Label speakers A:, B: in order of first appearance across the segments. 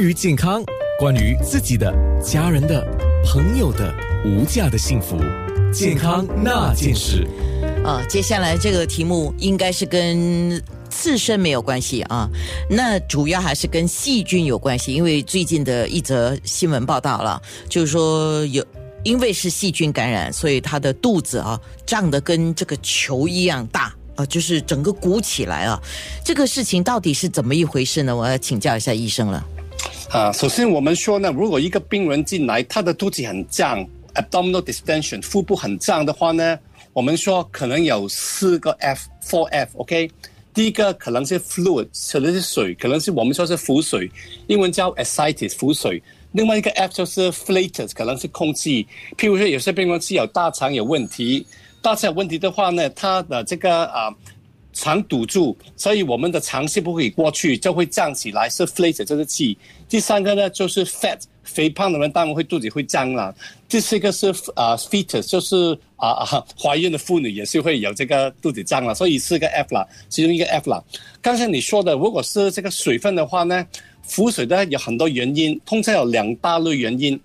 A: 于健康，关于自己的、家人的、朋友的无价的幸福，健康那件事。
B: 啊，接下来这个题目应该是跟刺身没有关系啊，那主要还是跟细菌有关系，因为最近的一则新闻报道了，就是说有因为是细菌感染，所以他的肚子啊胀得跟这个球一样大啊，就是整个鼓起来啊。这个事情到底是怎么一回事呢？我要请教一下医生了。
C: 啊，首先我们说呢，如果一个病人进来，他的肚子很胀，abdominal distension，腹部很胀的话呢，我们说可能有四个 F，four F，OK。第一个可能是 fluid，可能是水，可能是我们说是浮水，英文叫 ascites，浮水。另外一个 F 就是 flatus，可能是空气。譬如说有些病人是有大肠有问题，大肠有问题的话呢，他的这个啊。肠堵住，所以我们的肠是不可以过去，就会胀起来，是 flat，这个气。第三个呢，就是 fat，肥胖的人当然会肚子会胀了。第四个是啊，feet 就是啊啊怀孕的妇女也是会有这个肚子胀了，所以四个 F 了，其中一个 F 了。刚才你说的，如果是这个水分的话呢，腹水呢有很多原因，通常有两大类原因。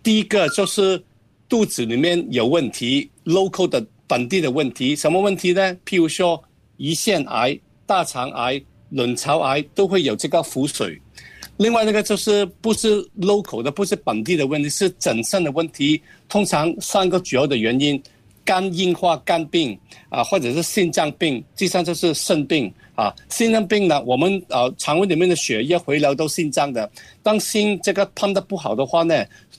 C: 第一个就是肚子里面有问题，local 的本地的问题，什么问题呢？譬如说。胰腺癌、大肠癌、卵巢癌都会有这个腹水。另外那个就是不是 local 的，不是本地的问题，是整肾的问题。通常三个主要的原因：肝硬化、肝病啊，或者是心脏病。第三就是肾病啊。心脏病呢，我们呃肠胃里面的血液回流到心脏的。当心这个喷的不好的话呢，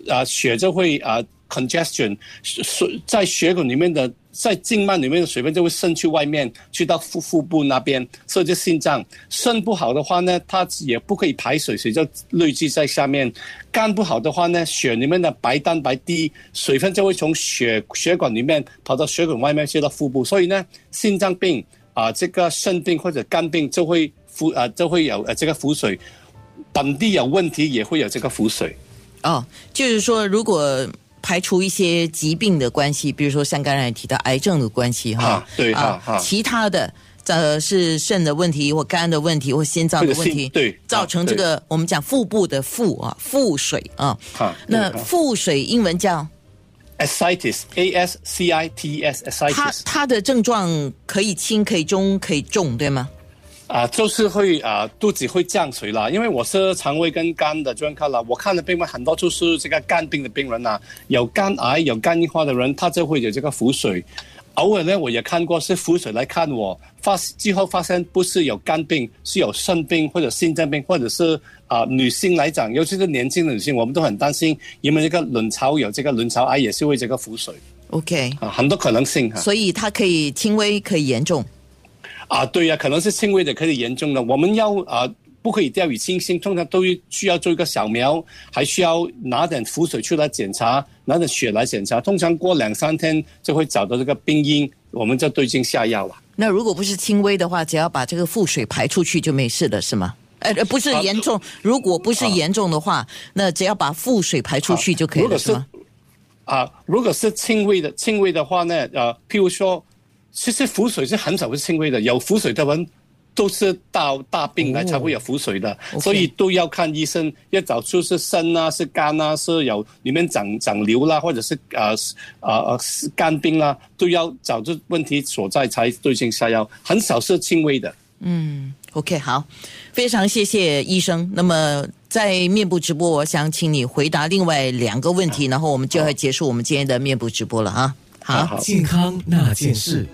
C: 啊血就会啊 congestion，水在血管里面的。在静脉里面的水分就会渗去外面，去到腹腹部那边，所以就心脏肾不好的话呢，它也不可以排水，水就累积在下面。肝不好的话呢，血里面的白蛋白低，水分就会从血血管里面跑到血管外面去到腹部，所以呢，心脏病啊，这个肾病或者肝病就会腹啊就会有呃这个腹水，本地有问题也会有这个腹水。
B: 哦，就是说如果。排除一些疾病的关系，比如说像刚才提到癌症的关系
C: 哈，对啊，
B: 其他的呃是肾的问题或肝的问题或心脏的问题，
C: 对，
B: 造成这个我们讲腹部的腹啊腹水啊，那腹水英文叫
C: ascites，a s c i t s，ascites，
B: 它它的症状可以轻可以中可以重对吗？
C: 啊，就是会啊，肚子会降水啦。因为我是肠胃跟肝的专科啦，我看的病人很多就是这个肝病的病人呐，有肝癌、有肝硬化的人，他就会有这个腹水。偶尔呢，我也看过是腹水来看我，发之后发现不是有肝病，是有肾病或者心脏病，或者是啊女性来讲，尤其是年轻的女性，我们都很担心，因为这个卵巢有这个卵巢癌也是会这个腹水。
B: OK，
C: 啊，很多可能性哈。
B: 所以它可以轻微，可以严重。
C: 啊，对呀，可能是轻微的，可以严重的。我们要啊，不可以掉以轻心，通常都需要做一个扫描，还需要拿点浮水出来检查，拿点血来检查。通常过两三天就会找到这个病因，我们就对症下药了。
B: 那如果不是轻微的话，只要把这个腹水排出去就没事了，是吗？呃，不是严重，如果不是严重的话，那只要把腹水排出去就可以了，是吗？
C: 啊，如果是轻微的，轻微的话呢，呃，譬如说。其实腹水是很少是轻微的，有腹水的人都是到大病来才会有腹水的，所以都要看医生，要找出是肾啊、是肝啊、是有里面长长瘤啦，或者是呃呃呃肝病啦，都要找出问题所在才对症下药，很少是轻微的。
B: 嗯，OK，好，非常谢谢医生。那么在面部直播，我想请你回答另外两个问题，然后我们就要结束我们今天的面部直播了啊。好，
A: 健康那件事。